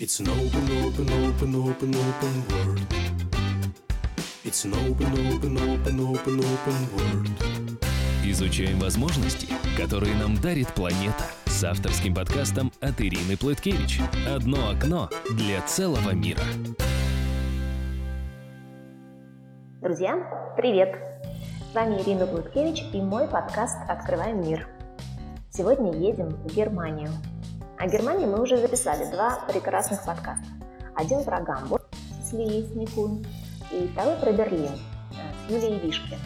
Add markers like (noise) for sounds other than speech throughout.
It's an open, open, open, open, open world. It's an open, open, open, open, open world. Изучаем возможности, которые нам дарит планета. С авторским подкастом от Ирины Плыткевич. Одно окно для целого мира. Друзья, привет! С вами Ирина Плыткевич и мой подкаст «Открываем мир». Сегодня едем в Германию – о Германии мы уже записали два прекрасных подкаста. Один про Гамбург с Лией и второй про Берлин э, с Юлией Вишки.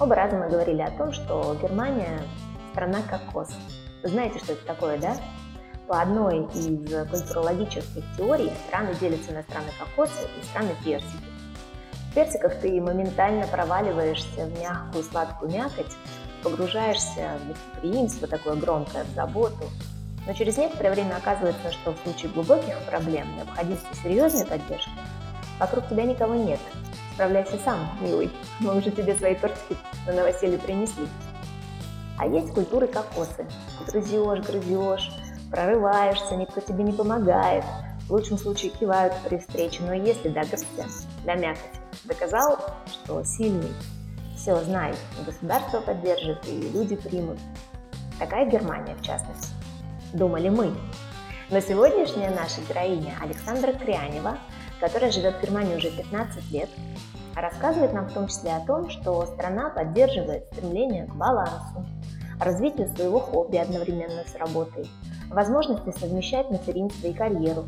Оба раза мы говорили о том, что Германия – страна кокос. Знаете, что это такое, да? По одной из культурологических теорий страны делятся на страны кокоса и страны персики. В персиках ты моментально проваливаешься в мягкую сладкую мякоть, погружаешься в гостеприимство такое громкое, в заботу, но через некоторое время оказывается, что в случае глубоких проблем необходимости серьезной поддержки вокруг тебя никого нет. Справляйся сам, милый. Мы уже тебе свои тортики на новоселье принесли. А есть культуры кокосы. Грызешь, грызешь, прорываешься, никто тебе не помогает. В лучшем случае кивают при встрече, но если догрызся до мякоти, доказал, что сильный, все, знай, государство поддержит и люди примут. Такая Германия, в частности думали мы. Но сегодняшняя наша героиня Александра Крянева, которая живет в Германии уже 15 лет, рассказывает нам в том числе о том, что страна поддерживает стремление к балансу, развитию своего хобби одновременно с работой, возможности совмещать материнство и карьеру,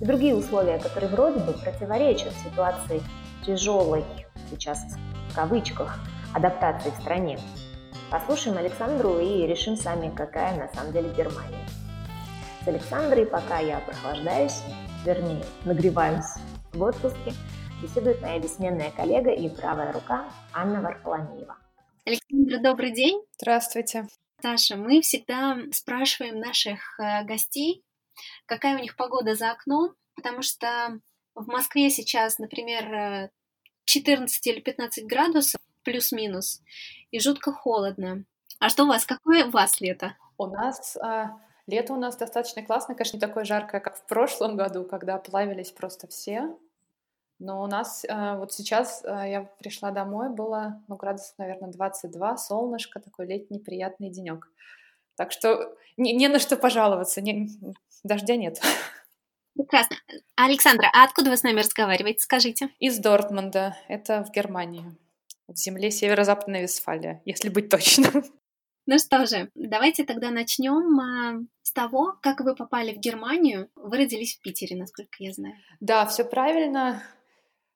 и другие условия, которые вроде бы противоречат ситуации тяжелой, сейчас в кавычках, адаптации в стране. Послушаем Александру и решим сами, какая на самом деле Германия с Александрой, пока я прохлаждаюсь, вернее, нагреваюсь в отпуске, беседует моя бессменная коллега и правая рука Анна Варфоломеева. Александра, добрый день. Здравствуйте. Таша, мы всегда спрашиваем наших э, гостей, какая у них погода за окном, потому что в Москве сейчас, например, 14 э, или 15 градусов, плюс-минус, и жутко холодно. А что у вас? Какое у вас лето? У нас а, Лето у нас достаточно классное, конечно, не такое жаркое, как в прошлом году, когда плавились просто все. Но у нас э, вот сейчас э, я пришла домой, было, ну, градусов, наверное, 22, солнышко, такой летний приятный денек. Так что не, не на что пожаловаться, не, дождя нет. Прекрасно. Александра, а откуда вы с нами разговариваете, скажите? Из Дортмунда, это в Германии, в земле северо-западной Вестфалия, если быть точным. Ну что же, давайте тогда начнем а, с того, как вы попали в Германию. Вы родились в Питере, насколько я знаю. Да, все правильно.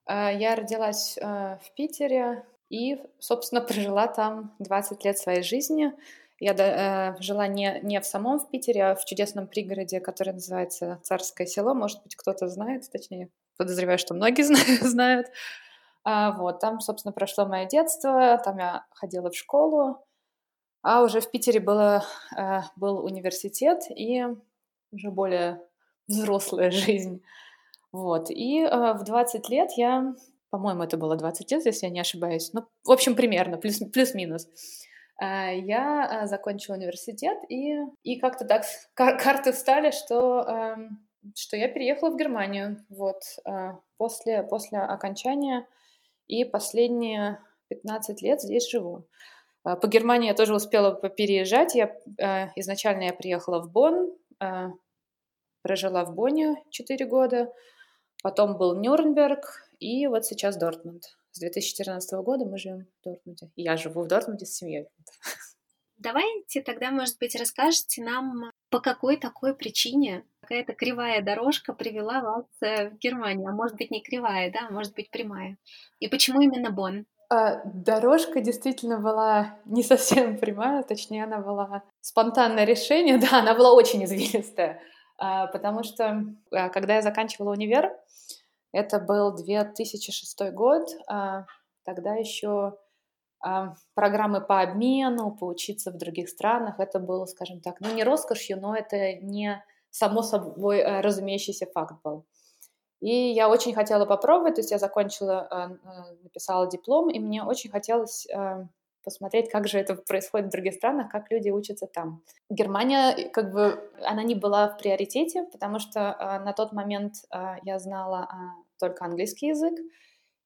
А, я родилась а, в Питере и, собственно, прожила там 20 лет своей жизни. Я жила не, не в самом в Питере, а в чудесном пригороде, который называется Царское село. Может быть, кто-то знает, точнее, подозреваю, что многие (laughs) знают. Вот, там, собственно, прошло мое детство, там я ходила в школу, а уже в Питере было, э, был университет и уже более взрослая (laughs) жизнь. Вот. И э, в 20 лет я, по-моему, это было 20 лет, если я не ошибаюсь, ну, в общем, примерно, плюс, плюс-минус, э, я закончила университет, и, и как-то так кар- карты встали, что, эм, что я переехала в Германию вот, после, после окончания, и последние 15 лет здесь живу. А, по Германии я тоже успела переезжать. Я, а, изначально я приехала в Бонн, а, прожила в Бонне 4 года, потом был Нюрнберг и вот сейчас Дортмунд. С 2014 года мы живем в Дортмунде. Я живу в Дортмунде с семьей. Давайте тогда, может быть, расскажете нам, по какой такой причине какая-то кривая дорожка привела вас э, в Германию, а может быть не кривая, да, может быть прямая. И почему именно Бонн? А, дорожка действительно была (laughs) не совсем прямая, точнее, она была спонтанное решение, (laughs) да, она была очень извилистая, а, потому что а, когда я заканчивала универ, это был 2006 год, тогда еще программы по обмену, поучиться в других странах, это было, скажем так, ну не роскошью, но это не само собой разумеющийся факт был. И я очень хотела попробовать, то есть я закончила, э, э, написала диплом, и мне очень хотелось э, посмотреть, как же это происходит в других странах, как люди учатся там. Германия, как бы, она не была в приоритете, потому что на тот момент я знала только английский язык,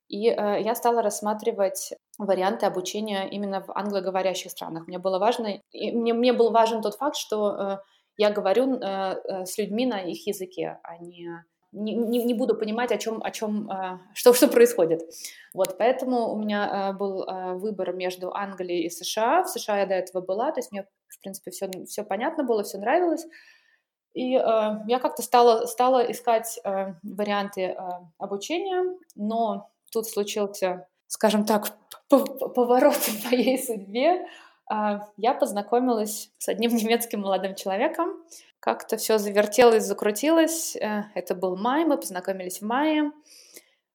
и э, я стала рассматривать варианты обучения именно в англоговорящих странах. Мне было важно, и мне, мне был важен тот факт, что э, я говорю э, с людьми на их языке, а не не, не, буду понимать, о чем, о чем, э, что, что происходит. Вот, поэтому у меня э, был э, выбор между Англией и США. В США я до этого была, то есть мне, в принципе, все, все понятно было, все нравилось. И я как-то стала, стала искать варианты обучения, но тут случился, скажем так, поворот в моей судьбе. Э, я познакомилась с одним (laughs) немецким молодым человеком, как-то все завертелось, закрутилось. Э, это был май, мы познакомились в мае.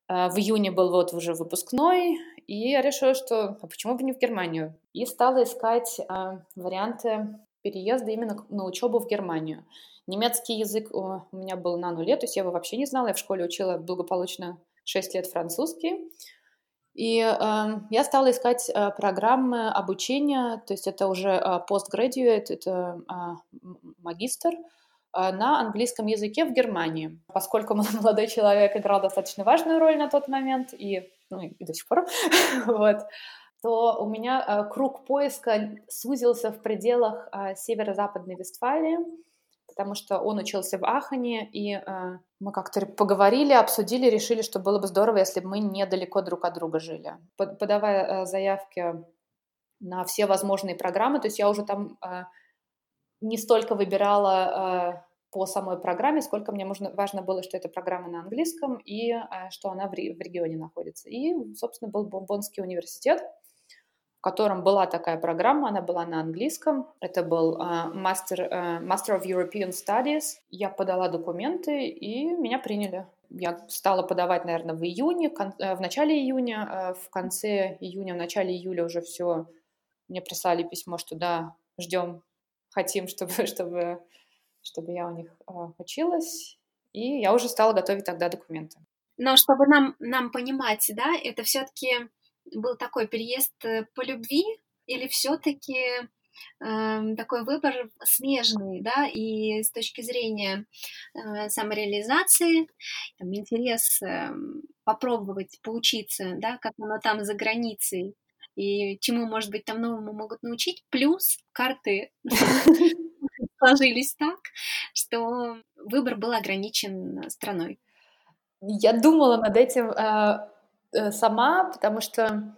Э, в июне был вот уже выпускной, и я решила, что а почему бы не в Германию? И стала искать э, варианты переезда именно на учебу в Германию. Немецкий язык у меня был на нуле, то есть я его вообще не знала. Я в школе учила благополучно 6 лет французский. И э, я стала искать э, программы обучения, то есть это уже э, это э, магистр э, на английском языке в Германии. Поскольку (laughs) молодой человек играл достаточно важную роль на тот момент, и, ну, и до сих пор, (laughs) вот, то у меня э, круг поиска сузился в пределах э, северо-западной Вестфалии, потому что он учился в Ахане, и э, мы как-то поговорили, обсудили, решили, что было бы здорово, если бы мы недалеко друг от друга жили. Подавая э, заявки на все возможные программы, то есть я уже там э, не столько выбирала э, по самой программе, сколько мне можно, важно было, что эта программа на английском и э, что она в, в регионе находится. И, собственно, был Бонбонский университет, в котором была такая программа, она была на английском. Это был uh, Master, uh, Master of European Studies. Я подала документы, и меня приняли. Я стала подавать, наверное, в июне, э, в начале июня, в конце июня, в начале июля уже все. Мне прислали письмо, что да, ждем, хотим, (laughs) чтобы, чтобы, чтобы я у них uh, училась. И я уже стала готовить тогда документы. Но чтобы нам, нам понимать, да, это все-таки был такой переезд э, по любви или все-таки э, такой выбор смежный, да, и с точки зрения э, самореализации, там, интерес э, попробовать поучиться, да, как оно там за границей, и чему, может быть, там новому могут научить, плюс карты (laughs) сложились так, что выбор был ограничен страной. Я думала над этим э, Э, сама, потому что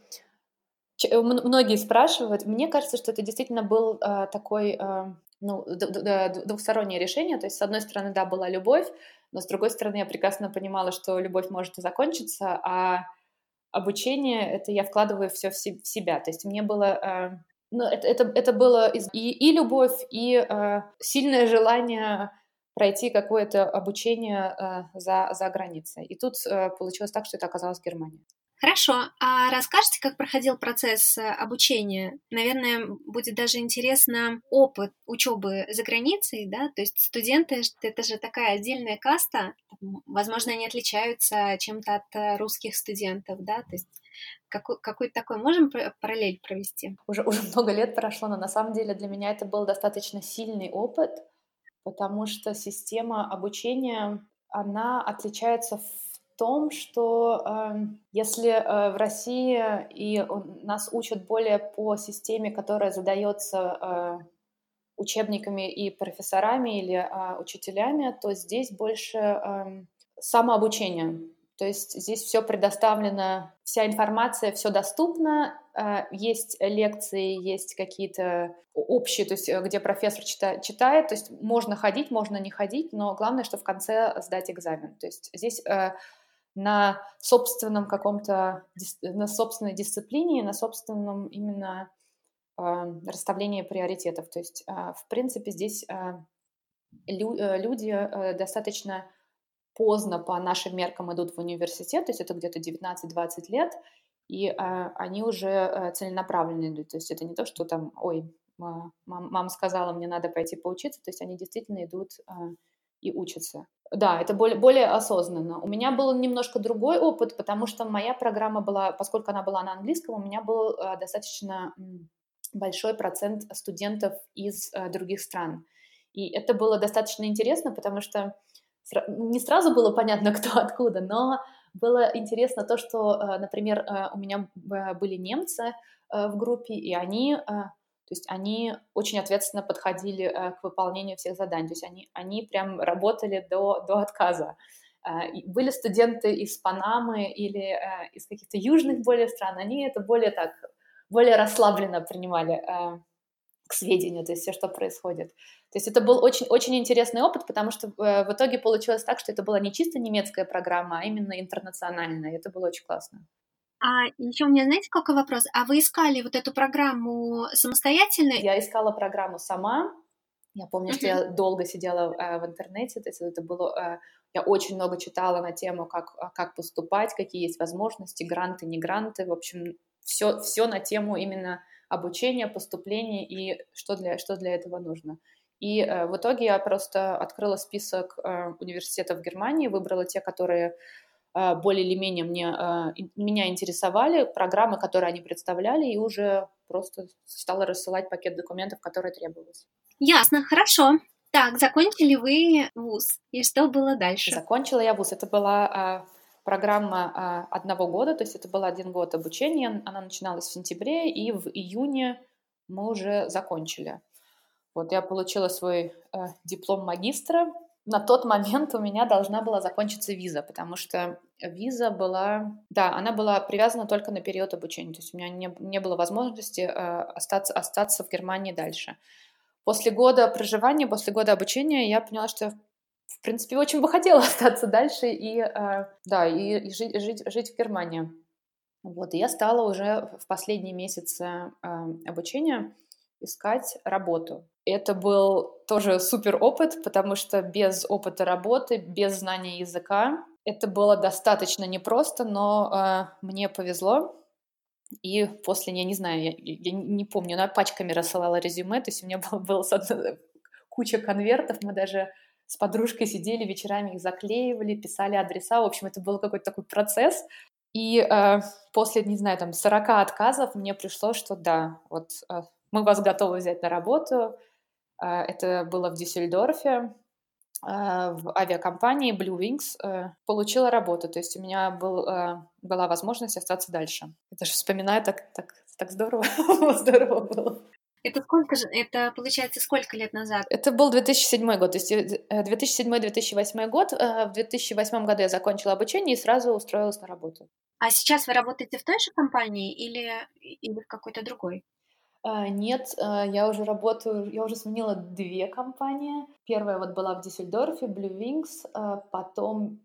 многие спрашивают. Мне кажется, что это действительно был э, такой э, ну, двухстороннее решение. То есть, с одной стороны, да, была любовь, но с другой стороны, я прекрасно понимала, что любовь может и закончиться, а обучение это я вкладываю все в себя. То есть мне было ну, это, это, это было и, и любовь, и э, сильное желание пройти какое-то обучение э, за, за границей. И тут э, получилось так, что это оказалось Германия. Хорошо. А расскажите, как проходил процесс э, обучения? Наверное, будет даже интересно опыт учебы за границей, да? То есть студенты — это же такая отдельная каста. Возможно, они отличаются чем-то от э, русских студентов, да? То есть какой, какой такой можем параллель провести? Уже, уже много лет прошло, но на самом деле для меня это был достаточно сильный опыт, потому что система обучения, она отличается в том, что э, если э, в России и нас учат более по системе, которая задается э, учебниками и профессорами или э, учителями, то здесь больше э, самообучение. То есть здесь все предоставлено, вся информация, все доступно, есть лекции, есть какие-то общие, то есть э, где профессор читает, то есть можно ходить, можно не ходить, но главное, что в конце сдать экзамен. То есть здесь э, на собственном каком-то, на собственной дисциплине, на собственном именно расставлении приоритетов. То есть, в принципе, здесь люди достаточно поздно по нашим меркам идут в университет, то есть это где-то 19-20 лет, и а, они уже а, целенаправленно идут. То есть это не то, что там, ой, мам, мама сказала, мне надо пойти поучиться, то есть они действительно идут а, и учатся. Да, это более, более осознанно. У меня был немножко другой опыт, потому что моя программа была, поскольку она была на английском, у меня был э, достаточно большой процент студентов из э, других стран. И это было достаточно интересно, потому что не сразу было понятно, (laughs) кто откуда, но было интересно то, что, э, например, э, у меня были немцы э, в группе, и они, то есть они очень ответственно подходили к выполнению всех заданий, то есть они, они прям работали до, до отказа. Были студенты из Панамы или из каких-то южных более стран, они это более так, более расслабленно принимали к сведению, то есть все, что происходит. То есть это был очень-очень интересный опыт, потому что э, в итоге получилось так, что это была не чисто немецкая программа, а именно интернациональная. И это было очень классно. А еще у меня, знаете, какой вопрос? А вы искали вот эту программу самостоятельно? Я искала программу сама. Я помню, uh-huh. что я долго сидела э, в интернете, то есть это было... Э, я очень много читала на тему, как, а, как поступать, какие есть возможности, гранты, не гранты. В общем, все, все на тему именно обучения, поступления и что для, что для этого нужно. И э, в итоге я просто открыла список э, университетов в Германии, выбрала те, которые э, более или менее мне, э, меня интересовали, программы, которые они представляли, и уже просто стала рассылать пакет документов, которые требовались. Ясно, хорошо. Так, закончили вы вуз, и что было дальше? Закончила я вуз. Это была э, программа э, одного года, то есть это был один год обучения. Она начиналась в сентябре, и в июне мы уже закончили. Вот я получила свой э, диплом магистра. На тот момент у меня должна была закончиться виза, потому что виза была, да, она была привязана только на период обучения, то есть у меня не, не было возможности э, остаться, остаться в Германии дальше. После года проживания, после года обучения я поняла, что в принципе очень бы хотела (laughs) остаться дальше и, э, да, и, жить, жить, жить в Германии. Вот, и я стала уже в последние месяцы э, обучения искать работу. Это был тоже супер опыт, потому что без опыта работы, без знания языка, это было достаточно непросто, но э, мне повезло. И после, я не знаю, я, я не помню, она пачками рассылала резюме, то есть у меня (laughs) было, было куча конвертов, мы даже с подружкой сидели вечерами, их заклеивали, писали адреса, в общем, это был какой-то такой процесс. И э, после, не знаю, там 40 отказов мне пришло, что да, вот э, мы вас готовы взять на работу. Э, это было в Дюссельдорфе, э, в авиакомпании Blue Wings. Э, получила работу, то есть у меня был, была возможность остаться дальше. Я даже вспоминаю, так, так, так здорово, (laughs) здорово было. Это сколько же, это получается сколько лет назад? Это был 2007 год, то есть 2007-2008 год. В 2008 году я закончила обучение и сразу устроилась на работу. А сейчас вы работаете в той же компании или, или в какой-то другой? А, нет, я уже работаю, я уже сменила две компании. Первая вот была в Диссельдорфе, Blue Wings, потом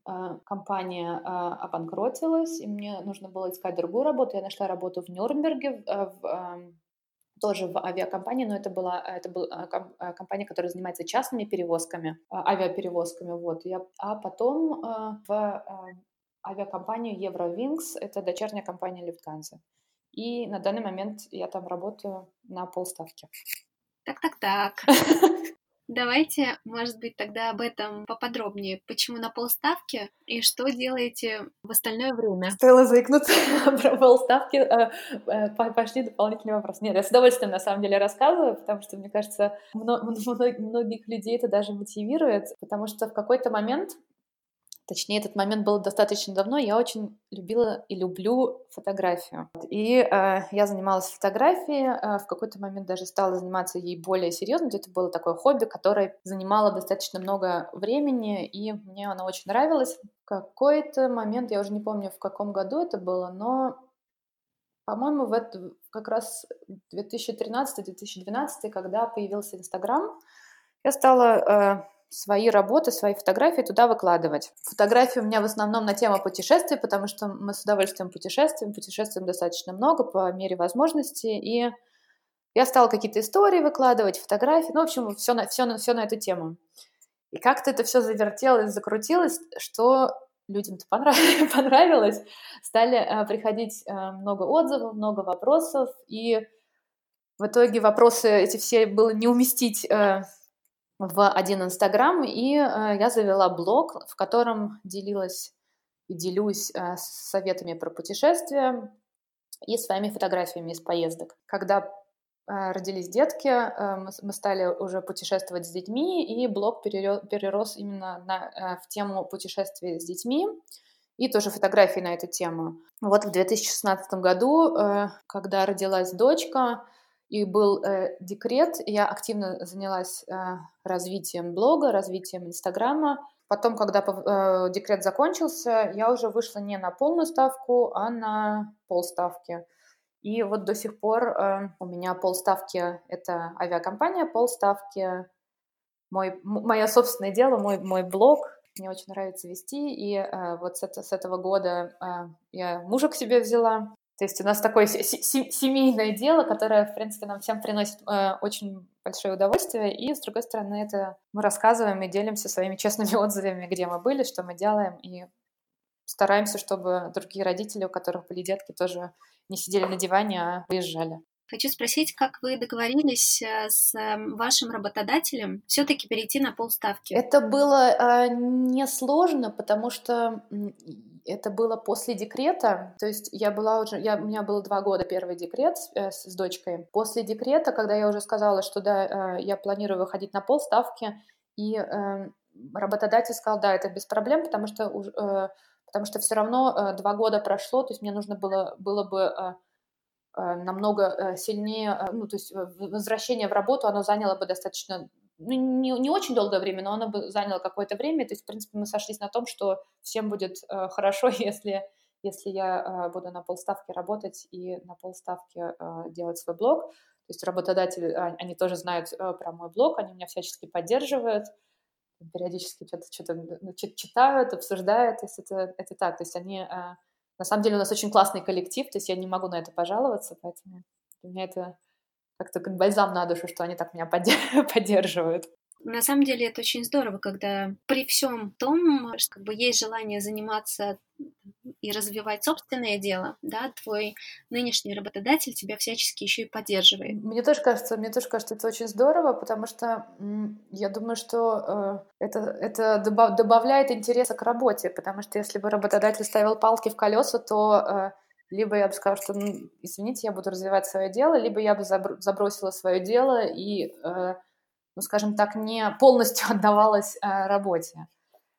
компания обанкротилась, и мне нужно было искать другую работу. Я нашла работу в Нюрнберге, в, тоже в авиакомпании, но это была, это была компания, которая занимается частными перевозками, авиаперевозками, вот. Я, а потом в авиакомпанию Eurowings, это дочерняя компания Люфтганза. И на данный момент я там работаю на полставки. Так-так-так. (laughs) Давайте, может быть, тогда об этом поподробнее. Почему на полставки и что делаете в остальное время? Стоило заикнуться (laughs) про полставки. Э, э, пошли дополнительные вопросы. Нет, я с удовольствием на самом деле рассказываю, потому что, мне кажется, (laughs) многих людей это даже мотивирует, потому что в какой-то момент Точнее, этот момент был достаточно давно. Я очень любила и люблю фотографию. И э, я занималась фотографией, э, в какой-то момент даже стала заниматься ей более серьезно. Это было такое хобби, которое занимало достаточно много времени, и мне оно очень нравилось. В какой-то момент, я уже не помню, в каком году это было, но, по-моему, в это, как раз 2013-2012, когда появился Инстаграм, я стала... Свои работы, свои фотографии туда выкладывать. Фотографии у меня в основном на тему путешествий, потому что мы с удовольствием путешествуем, путешествуем достаточно много по мере возможности, и я стала какие-то истории выкладывать, фотографии, ну, в общем, все на, все на, все на эту тему. И как-то это все завертелось, закрутилось, что людям-то понравилось, (laughs) понравилось. Стали э, приходить э, много отзывов, много вопросов, и в итоге вопросы эти все было не уместить э, в один Инстаграм, и я завела блог, в котором делилась и делюсь советами про путешествия и своими фотографиями из поездок. Когда родились детки, мы стали уже путешествовать с детьми, и блог перерос именно на, в тему путешествий с детьми и тоже фотографии на эту тему. Вот в 2016 году, э, когда родилась дочка и был э, декрет, я активно занялась э, развитием блога, развитием Инстаграма. Потом, когда декрет закончился, я уже вышла не на полную ставку, а на полставки. И вот до сих пор у меня полставки — это авиакомпания, полставки — мой, мое собственное дело, мой, мой блог, мне очень нравится вести, и э, вот с, это, с этого года э, я мужа к себе взяла. То есть у нас такое семейное дело, которое, в принципе, нам всем приносит э, очень большое удовольствие, и, с другой стороны, это мы рассказываем и делимся своими честными (laughs) отзывами, где мы были, что мы делаем, и стараемся, чтобы другие родители, у которых были детки, тоже не сидели на диване, а выезжали. Хочу спросить, как вы договорились э, с эм, вашим работодателем все-таки перейти на полставки? Это было э, несложно, потому что это было после декрета, то есть я была уже, я, у меня было два года первый декрет с, э, с дочкой. После декрета, когда я уже сказала, что да, э, я планирую выходить на полставки, и э, работодатель сказал, да, это без проблем, потому что, э, потому что все равно э, два года прошло, то есть мне нужно было, было бы э, Э, намного э, сильнее, ну, то есть возвращение в работу, оно заняло бы достаточно, ну, не, не очень долгое время, но оно бы заняло какое-то время. То есть, в принципе, мы сошлись на том, что всем будет хорошо, (laughs) если, если я буду на полставки работать и на полставки делать свой блог. То есть работодатели, а, они тоже знают про мой блог, они меня всячески поддерживают, периодически что-то, что-то ну, читают, обсуждают, то это, это так, то есть они на самом деле у нас очень классный коллектив, то есть я не могу на это пожаловаться, поэтому для меня это как-то как бальзам на душу, что они так меня (laughs) поддерживают. На самом деле это очень здорово, когда при всем том, что как бы есть желание заниматься и развивать собственное дело, да, твой нынешний работодатель тебя всячески еще и поддерживает. Мне тоже кажется, мне тоже кажется, это очень здорово, потому что я думаю, что э, это, это добавляет интереса к работе, потому что если бы работодатель ставил палки в колеса, то э, либо я бы сказала, что, ну, извините, я буду развивать свое дело, либо я бы забросила свое дело и, э, ну, скажем так, не полностью (laughs) отдавалась работе.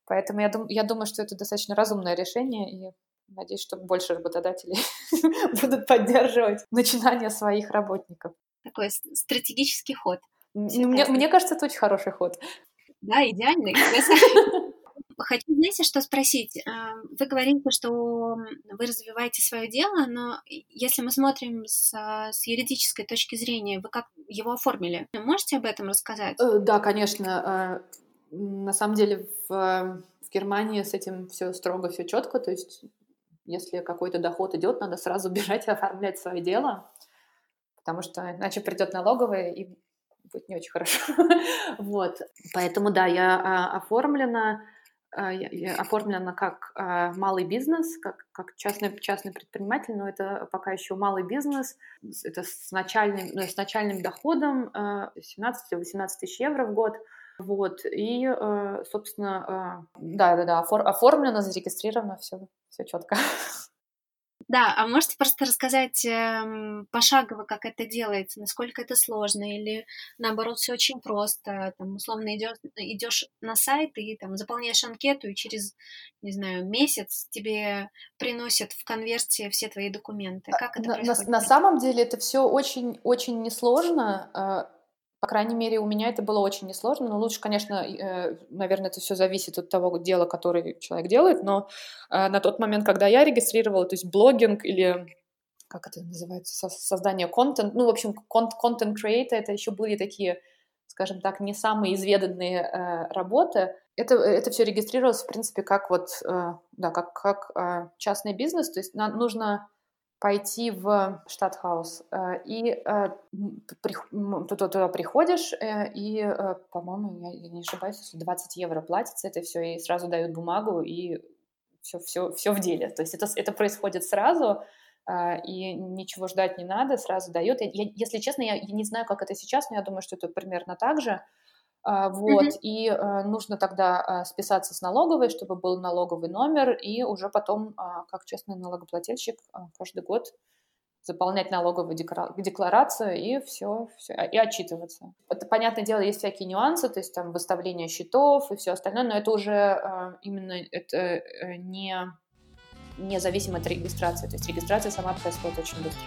Поэтому я, дум, я думаю, что это достаточно разумное решение, и надеюсь, что больше работодателей (laughs) будут поддерживать начинание своих работников. Такой стратегический ход. Мне, мне кажется, это очень хороший ход. Да, идеальный. (laughs) Хочу, знаете, что спросить? А, вы говорите, что вы развиваете свое дело, но если мы смотрим с, с юридической точки зрения, вы как его оформили? Можете об этом рассказать? Э, да, конечно. Э, на самом деле в, в Германии с этим все строго, все четко. То есть, если какой-то доход идет, надо сразу (laughs) бежать и оформлять свое дело, потому что иначе придет налоговая и будет не очень хорошо. (laughs) вот. Поэтому да, я а, оформлена, а, оформлена как а, малый бизнес, как, как частный, частный предприниматель, но это пока еще малый бизнес. Это с начальным, ну, с начальным доходом 17-18 тысяч евро в год. Вот, и, собственно, да-да-да, оформлено, зарегистрировано, все, все четко. (laughs) Да, а можете просто рассказать э, пошагово, как это делается, насколько это сложно, или наоборот все очень просто, там условно идешь, идешь на сайт и там заполняешь анкету, и через, не знаю, месяц тебе приносят в конверте все твои документы. Как это на, происходит? На, на самом деле это все очень-очень несложно. По крайней мере, у меня это было очень несложно, но лучше, конечно, э, наверное, это все зависит от того дела, который человек делает, но э, на тот момент, когда я регистрировала, то есть блогинг или как это называется, создание контент, ну, в общем, контент creator, это еще были такие, скажем так, не самые изведанные э, работы. Это, это все регистрировалось, в принципе, как вот, да, как, как частный бизнес, то есть нам нужно пойти в Штатхаус, э, и э, туда, туда приходишь, э, и, по-моему, я не ошибаюсь, 20 евро платится это все, и сразу дают бумагу, и все, все, все в деле. То есть это, это происходит сразу, и ничего ждать не надо, сразу дает. Я, если честно, я не знаю, как это сейчас, но я думаю, что это примерно так же. А, вот, mm-hmm. и э, нужно тогда списаться с налоговой, чтобы был налоговый номер, и уже потом, как честный налогоплательщик, каждый год заполнять налоговую декларацию и все, все, и отчитываться. Это, понятное дело, есть всякие нюансы, то есть там выставление счетов и все остальное, но это уже именно это не независимо от регистрации. То есть регистрация сама происходит очень быстро.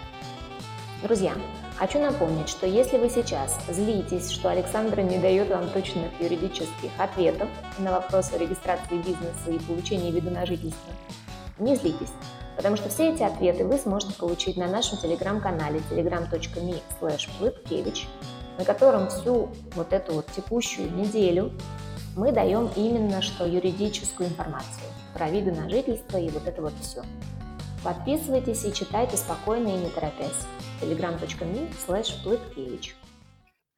Друзья, хочу напомнить, что если вы сейчас злитесь, что Александра не дает вам точных юридических ответов на вопросы регистрации бизнеса и получения вида на жительство, не злитесь, потому что все эти ответы вы сможете получить на нашем телеграм-канале telegram.me slash на котором всю вот эту вот текущую неделю мы даем именно что юридическую информацию про виды на жительство и вот это вот все. Подписывайтесь и читайте спокойно и не торопясь. telegram.me slash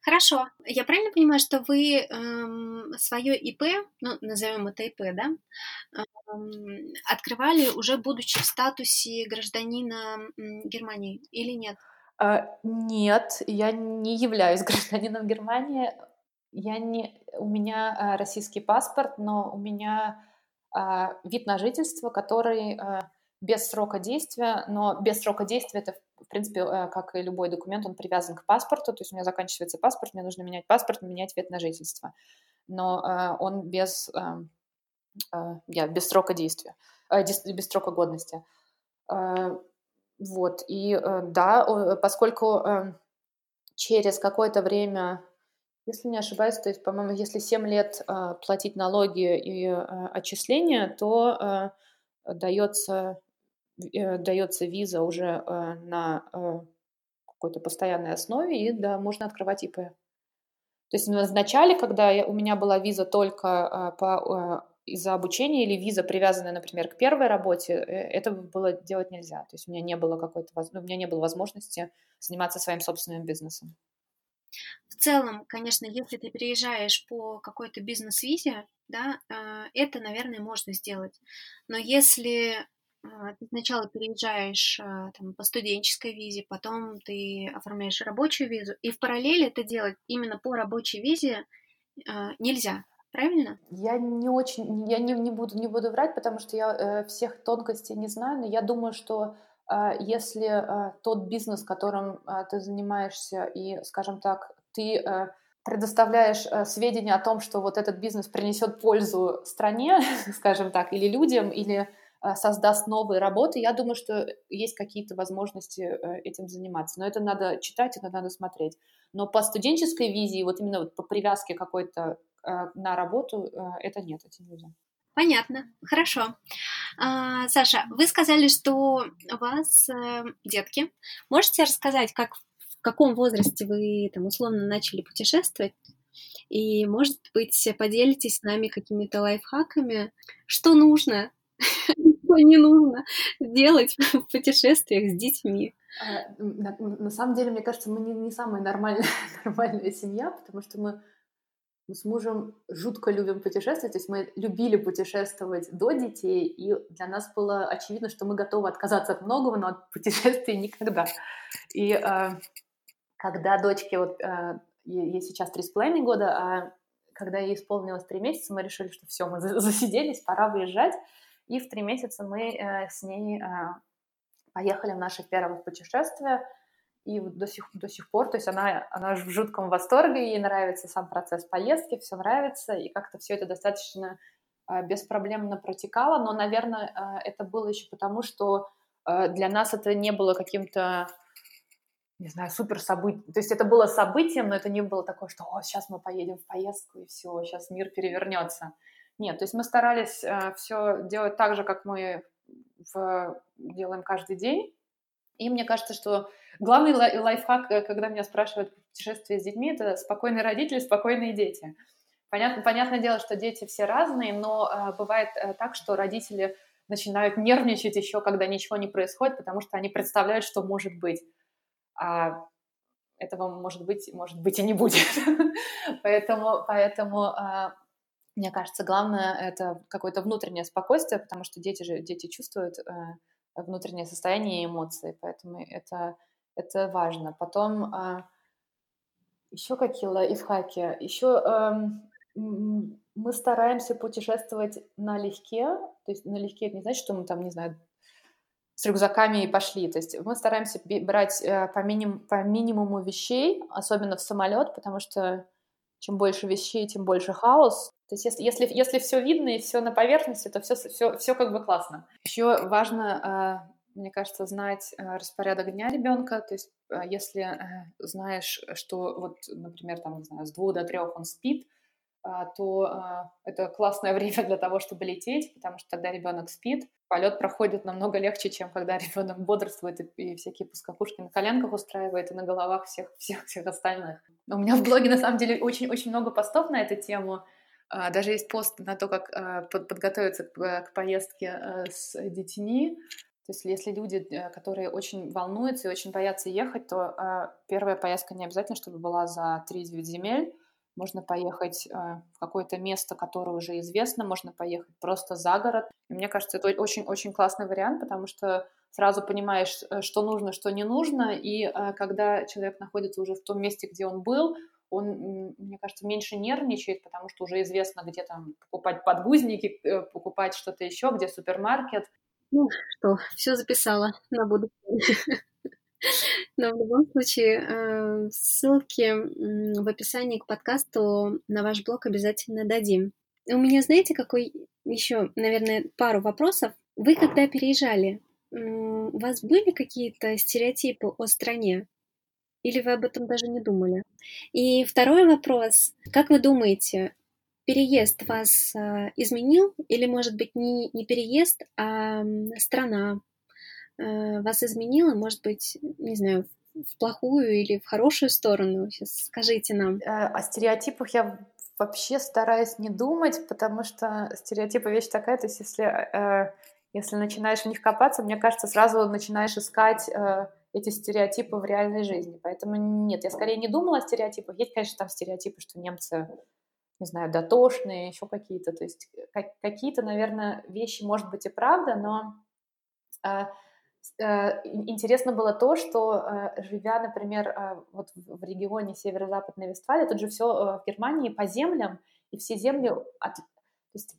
Хорошо. Я правильно понимаю, что вы эм, свое ИП, ну, назовем это ИП, да, эм, открывали уже будучи в статусе гражданина Германии или нет? А, нет, я не являюсь (laughs) гражданином Германии. Я не, у меня а, российский паспорт, но у меня а, вид на жительство, который а, без срока действия, но без срока действия это, в принципе, а, как и любой документ, он привязан к паспорту, то есть у меня заканчивается паспорт, мне нужно менять паспорт, менять вид на жительство, но он без, я, без срока действия, без срока годности. Вот, и да, поскольку через какое-то время если не ошибаюсь, то есть, по-моему, если 7 лет э, платить налоги и э, отчисления, то э, дается, э, дается виза уже э, на э, какой-то постоянной основе, и да, можно открывать ИП. То есть в начале, когда я, у меня была виза только э, по, э, из-за обучения или виза, привязанная, например, к первой работе, э, это было делать нельзя. То есть у меня не было какой-то, ну, у меня не было возможности заниматься своим собственным бизнесом. В целом, конечно, если ты приезжаешь по какой-то бизнес-визе, да, это, наверное, можно сделать. Но если ты сначала переезжаешь а, там, по студенческой визе, потом ты оформляешь рабочую визу, и в параллели это делать именно по рабочей визе нельзя. Правильно? Я не очень, я не, не, буду, не буду врать, потому что я э, всех тонкостей не знаю, но я думаю, что а, если а, тот бизнес, которым а, ты занимаешься, и, скажем так, ты предоставляешь сведения о том, что вот этот бизнес принесет пользу стране, (laughs) скажем так, или людям, или создаст новые работы, я думаю, что есть какие-то возможности этим заниматься. Но это надо читать, это надо смотреть. Но по студенческой визии, вот именно вот по привязке какой-то на работу, это нет, это нельзя. Понятно, хорошо. А, Саша, вы сказали, что у вас э, детки. Можете рассказать, как в каком возрасте вы там условно начали путешествовать? И, может быть, поделитесь с нами какими-то лайфхаками, что нужно, (laughs) что не нужно делать в (laughs) путешествиях с детьми. А, на, на самом деле, мне кажется, мы не, не самая нормальная, (laughs) нормальная семья, потому что мы мы с мужем жутко любим путешествовать, то есть мы любили путешествовать до детей, и для нас было очевидно, что мы готовы отказаться от многого, но от (laughs) путешествий никогда. И э, когда дочке, вот э, ей сейчас три с половиной года, а когда ей исполнилось три месяца, мы решили, что все, мы засиделись, пора выезжать, и в три месяца мы э, с ней э, поехали в наше первое путешествие – и до сих, до сих пор, то есть она, она в жутком восторге, ей нравится сам процесс поездки, все нравится, и как-то все это достаточно э, беспроблемно протекало, но, наверное, э, это было еще потому, что для нас это не было каким-то, не знаю, супер событием, то есть это было событием, но это не было такое, что «О, сейчас мы поедем в поездку, и все, сейчас мир перевернется». Нет, то есть мы старались э, все делать так же, как мы в, делаем каждый день, и мне кажется, что главный лайфхак, э, когда меня спрашивают путешествие с детьми, это спокойные родители, спокойные дети. Понятно, понятное дело, что дети все разные, но э, бывает э, так, что родители начинают нервничать еще, когда ничего не происходит, потому что они представляют, что может быть. А этого может быть, может быть и не будет. (laughs) поэтому, поэтому э, мне кажется, главное это какое-то внутреннее спокойствие, потому что дети же дети чувствуют э, внутреннее состояние и эмоции, поэтому это, это важно. Потом, а, Еще какие лайфхаки? Еще эм, мы стараемся путешествовать налегке. То есть налегке это не значит, что мы там, не знаю, с рюкзаками и пошли. То есть мы стараемся брать э, по, миним, по минимуму вещей, особенно в самолет, потому что чем больше вещей, тем больше хаос. То есть если, если, если все видно и все на поверхности, то все, все, все как бы классно. Еще важно, э, мне кажется, знать э, распорядок дня ребенка. То есть если знаешь, что вот, например, там, не знаю, с двух до трех он спит, то это классное (laughs) время для того, чтобы лететь, потому что тогда ребенок спит. Полет проходит намного легче, чем когда (laughs) ребенок бодрствует и, и всякие пускопушки на коленках устраивает и на головах всех, всех, всех остальных. У меня в блоге на самом деле очень-очень много постов на эту тему. А, даже есть пост на то, как подготовиться к поездке с детьми. То есть если люди, э, которые очень волнуются и очень боятся ехать, то первая поездка не обязательно, чтобы была за 3-9 земель можно поехать э, в какое-то место, которое уже известно, можно поехать просто за город. И мне кажется, это очень-очень классный вариант, потому что сразу понимаешь, э, что нужно, что не нужно, и э, когда человек находится уже в том месте, где он был, он, мне кажется, меньше нервничает, потому что уже известно, где там покупать подгузники, покупать что-то еще, где супермаркет. Ну что, все записала на будущее. (laughs) Но в любом случае, э, ссылки в описании к подкасту на ваш блог обязательно дадим. У меня, знаете, какой еще, наверное, пару вопросов. Вы когда переезжали, у вас были какие-то стереотипы о стране? Или вы об этом даже не думали? И второй вопрос. Как вы думаете, переезд вас э, изменил? Или, может быть, не, не переезд, а страна, Э, вас изменило, может быть, не знаю, в плохую или в хорошую сторону? Сейчас скажите нам. Э, о стереотипах я вообще стараюсь не думать, потому что стереотипы вещь такая, то есть если, э, если начинаешь в них копаться, мне кажется, сразу начинаешь искать эти стереотипы в реальной жизни. Поэтому нет, я скорее не думала о стереотипах. Есть, конечно, там стереотипы, что немцы, не знаю, дотошные, еще какие-то. То есть какие-то, наверное, вещи, может быть, и правда, но Э, интересно было то, что э, живя, например, э, вот в регионе северо-западной Вестфалии, тут же все в Германии по землям, и все земли, от, то есть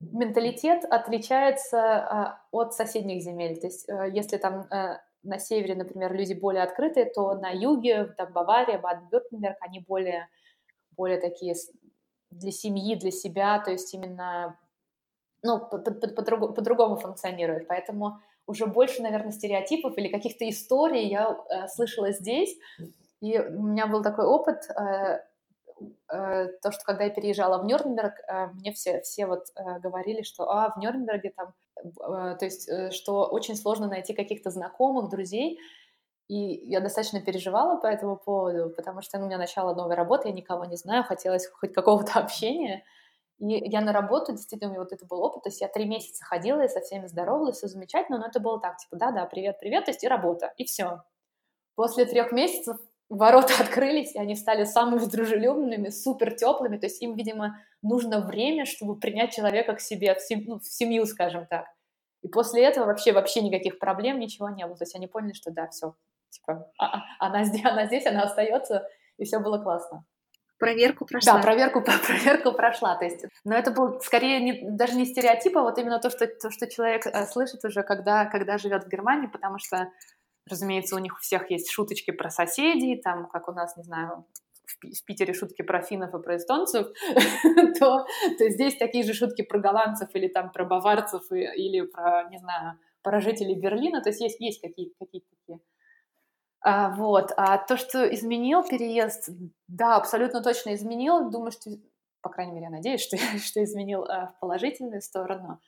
менталитет отличается от соседних земель. То есть если там на севере, например, люди более открытые, то на юге, там Бавария, Баден-Вюртемберг, они более, более такие для семьи, для себя, то есть именно ну, по-другому по, функционируют. Поэтому уже больше, наверное, стереотипов или каких-то историй я э, слышала здесь. И у меня был такой опыт, э, то, что когда я переезжала в Нюрнберг, э, мне все, все вот э, говорили, что а, в Нюрнберге там, э, то есть, э, что очень сложно найти каких-то знакомых, друзей. И я достаточно переживала по этому поводу, потому что ну, у меня начало новой работы, я никого не знаю, хотелось хоть какого-то (laughs) общения. И я на работу, действительно, у меня вот это был опыт, то есть я три месяца ходила и со всеми здоровалась, все замечательно, но это было так, типа, да-да, привет-привет, то есть и работа, и все. После трех месяцев ворота (laughs) открылись, и они стали самыми дружелюбными, супер теплыми, то есть им, видимо, нужно время, чтобы принять человека к себе, в, сем... ну, в семью, скажем так. И после этого вообще, вообще никаких проблем, ничего не было. То есть они поняли, что да, все, типа, а, а, она, здесь, (laughs) она здесь, она остается, и все было классно проверку прошла. Да, проверку, (laughs) проверку прошла. То есть, но это был скорее не, даже не стереотип, а вот именно то, что, то, что человек э, слышит уже, когда, когда живет в Германии, потому что, разумеется, у них у всех есть шуточки про соседей, там, как у нас, не знаю, в Питере шутки про финнов и про эстонцев, (laughs) то, то здесь такие же шутки про голландцев или там про баварцев и, или про, не знаю, про жителей Берлина. То есть есть, есть какие-то какие такие а, вот. А то, что изменил переезд, да, абсолютно точно изменил. Думаю, что, по крайней мере, я надеюсь, (laughs) что, что изменил а, в положительную сторону.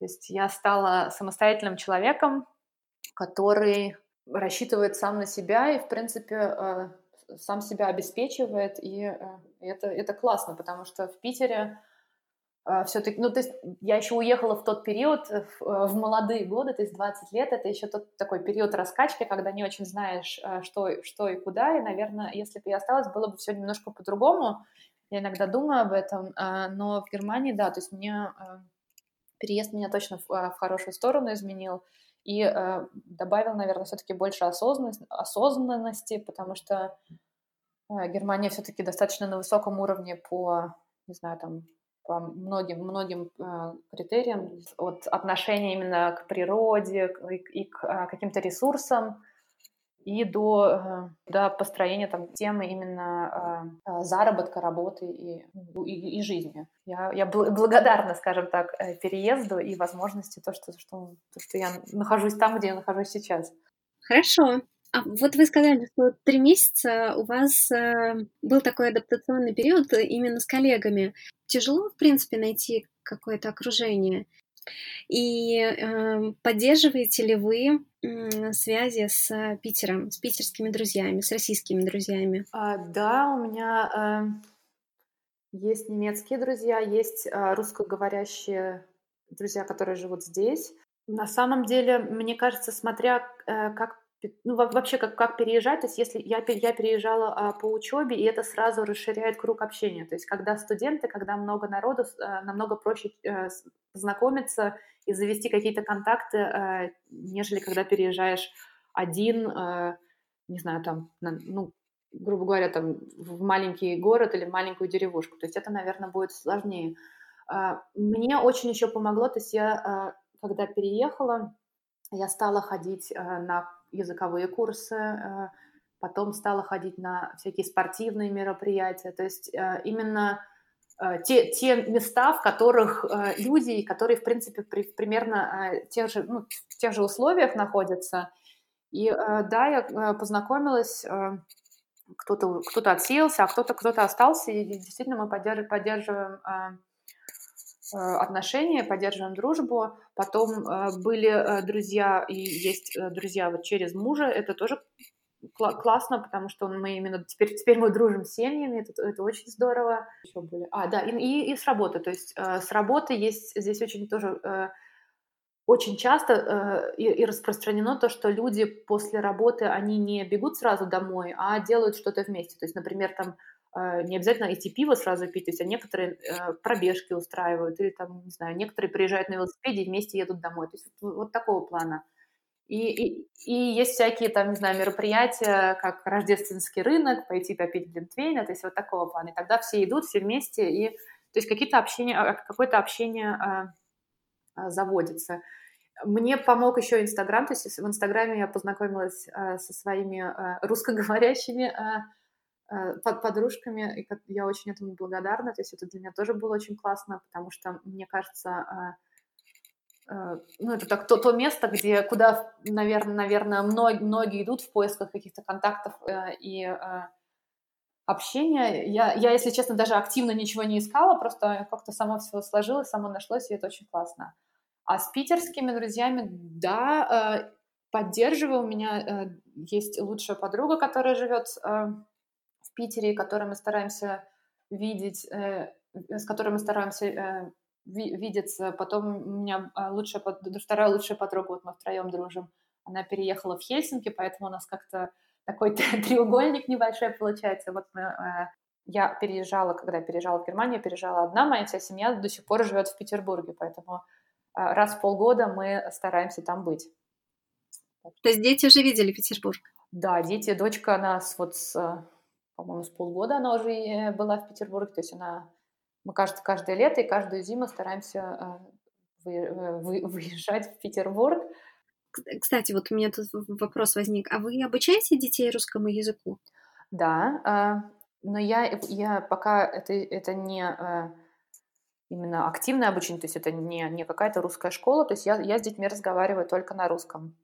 То есть я стала самостоятельным человеком, который рассчитывает сам на себя и, в принципе, а, сам себя обеспечивает. И а, это, это классно, потому что в Питере а, все-таки, ну, то есть я еще уехала в тот период, э, в, э, в молодые годы, то есть 20 лет, это еще тот такой период раскачки, когда не очень знаешь, э, что, что и куда, и, наверное, если бы я осталась, было бы все немножко по-другому, я иногда думаю об этом, а, но в Германии, да, то есть мне переезд меня точно в, в хорошую сторону изменил, и добавил, наверное, все-таки больше осознанности, осознанности, потому что Германия все-таки достаточно на высоком уровне по, не знаю, там, по многим, многим э, критериям, от отношения именно к природе и, и к э, каким-то ресурсам, и до, э, до построения там темы именно э, заработка, работы и, и, и жизни. Я, я благодарна, скажем так, переезду и возможности то что, что, то, что я нахожусь там, где я нахожусь сейчас. Хорошо. А вот вы сказали, что три месяца у вас э, был такой адаптационный период именно с коллегами. Тяжело, в принципе, найти какое-то окружение. И э, поддерживаете ли вы э, связи с Питером, с питерскими друзьями, с российскими друзьями? А, да, у меня э, есть немецкие друзья, есть э, русскоговорящие друзья, которые живут здесь. На самом деле, мне кажется, смотря э, как ну, вообще, как, как переезжать, то есть если я, я переезжала а, по учебе, и это сразу расширяет круг общения, то есть когда студенты, когда много народу, а, намного проще а, знакомиться и завести какие-то контакты, а, нежели когда переезжаешь один, а, не знаю, там, на, ну, грубо говоря, там, в маленький город или в маленькую деревушку, то есть это, наверное, будет сложнее. А, мне очень еще помогло, то есть я, а, когда переехала, я стала ходить а, на языковые курсы, э, потом стала ходить на всякие спортивные мероприятия. То есть э, именно э, те, те места, в которых люди, которые, в принципе, при, примерно тех же, ну, в тех же условиях находятся. И да, я познакомилась, кто-то кто отсеялся, а кто-то кто остался, и действительно мы поддерживаем, отношения, поддерживаем дружбу. Потом э, были э, друзья и есть друзья вот через мужа. Это тоже классно, потому что мы именно теперь, теперь мы дружим с семьями, это, это очень здорово. Еще были. А, да, и, и, и с работы. То есть с работы есть здесь очень тоже очень часто и, и распространено то, что люди после работы, они не бегут сразу домой, а делают что-то вместе. То есть, например, там Э, не обязательно идти пиво сразу пить, то есть а некоторые э, пробежки устраивают, или там, не знаю, некоторые приезжают на велосипеде и вместе едут домой. То есть вот, вот такого плана. И, и, и есть всякие там, не знаю, мероприятия, как рождественский рынок, пойти попить глинтвейна, то есть вот такого плана. И тогда все идут, все вместе, и то есть какие-то общения, а, какое-то общение а, а, заводится. Мне помог еще Инстаграм, то есть в Инстаграме я познакомилась а, со своими а, русскоговорящими а, под подружками, и я очень этому благодарна, то есть это для меня тоже было очень классно, потому что, мне кажется, э, э, ну, это так, то, то место, где, куда, наверное, наверное многие, многие идут в поисках каких-то контактов и общения. Я, я, если честно, даже активно ничего не искала, просто как-то само все сложилось, само нашлось, и это очень классно. А с питерскими друзьями, да, поддерживаю. У меня есть лучшая подруга, которая живет в Питере, которые мы стараемся видеть, э, с которыми мы стараемся э, видеться. Потом у меня а, лучшая, вторая лучшая подруга, вот мы втроем дружим, она переехала в Хельсинки, поэтому у нас как-то такой (laughs) треугольник небольшой получается. Вот мы, э, я переезжала, когда я переезжала в Германию, переезжала одна, моя вся семья до сих пор живет в Петербурге, поэтому раз в полгода мы стараемся там быть. То есть дети уже видели Петербург? Да, дети, дочка нас вот с по-моему, с полгода она уже э, была в Петербурге, то есть она, мы, кажется, каждое лето и каждую зиму стараемся э, э, (laughs) выезжать в Петербург. Кстати, вот у меня тут вопрос возник. А вы обучаете детей русскому языку? Да, но я, я пока это, это не именно активное обучение, то есть это не, не какая-то русская школа, то есть я, я с детьми разговариваю только на русском.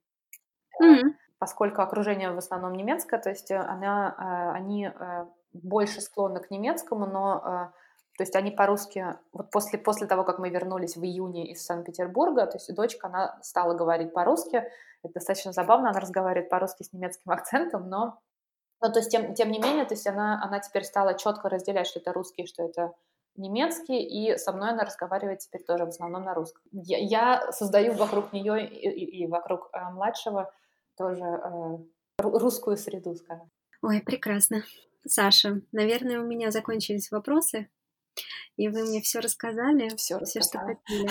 Mm-hmm поскольку окружение в основном немецкое, то есть э, она, э, они э, больше склонны к немецкому, но то есть они по-русски, вот после, после того, как мы вернулись в июне из Санкт-Петербурга, то есть дочка, она стала говорить по-русски, это достаточно забавно, она разговаривает по-русски с немецким (laughs) акцентом, но, но то есть тем, тем не менее, то есть она, она теперь стала четко разделять, что это русский, что это немецкий, и со мной она разговаривает теперь тоже в основном на русском. Я, я создаю вокруг нее и, и, и вокруг э, младшего тоже э, русскую среду, скажем. Ой, прекрасно. Саша, наверное, у меня закончились вопросы, и вы мне все рассказали, все, все что хотели.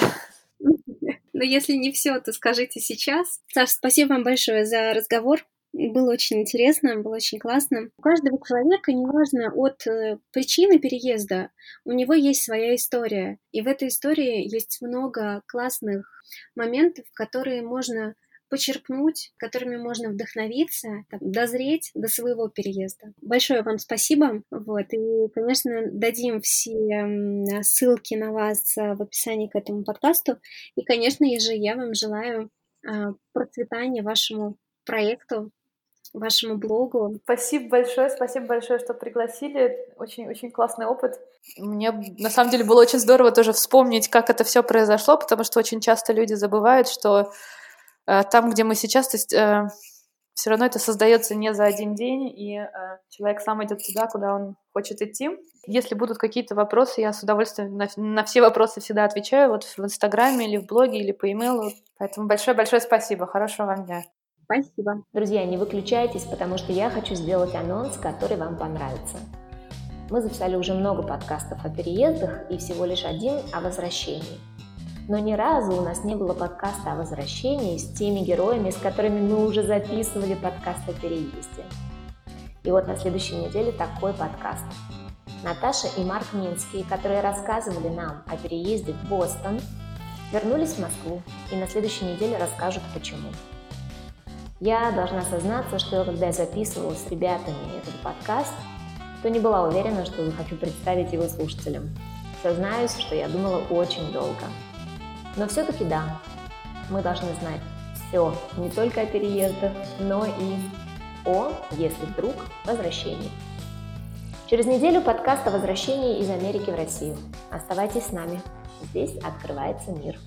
(laughs) Но если не все, то скажите сейчас. Саша, спасибо вам большое за разговор. Было очень интересно, было очень классно. У каждого человека, неважно от э, причины переезда, у него есть своя история. И в этой истории есть много классных моментов, которые можно почерпнуть, которыми можно вдохновиться, там, дозреть до своего переезда. Большое вам спасибо. Вот, и, конечно, дадим все ссылки на вас в описании к этому подкасту. И, конечно же, я вам желаю а, процветания вашему проекту, вашему блогу. Спасибо большое, спасибо большое, что пригласили. Очень-очень классный опыт. Мне на самом деле было очень здорово тоже вспомнить, как это все произошло, потому что очень часто люди забывают, что э, там, где мы сейчас, то есть э, все равно это создается не за один день, и э, человек сам идет туда, куда он хочет идти. Если будут какие-то вопросы, я с удовольствием на, на все вопросы всегда отвечаю, вот в Инстаграме или в блоге, или по имейлу. Поэтому большое-большое спасибо. Хорошего вам дня. Спасибо. Друзья, не выключайтесь, потому что я хочу сделать анонс, который вам понравится. Мы записали уже много подкастов о переездах и всего лишь один о возвращении. Но ни разу у нас не было подкаста о возвращении с теми героями, с которыми мы уже записывали подкаст о переезде. И вот на следующей неделе такой подкаст. Наташа и Марк Минские, которые рассказывали нам о переезде в Бостон, вернулись в Москву и на следующей неделе расскажут почему. Я должна сознаться, что когда я записывала с ребятами этот подкаст, то не была уверена, что хочу представить его слушателям. Сознаюсь, что я думала очень долго. Но все-таки да, мы должны знать все, не только о переездах, но и о, если вдруг, возвращении. Через неделю подкаст о возвращении из Америки в Россию. Оставайтесь с нами. Здесь открывается мир.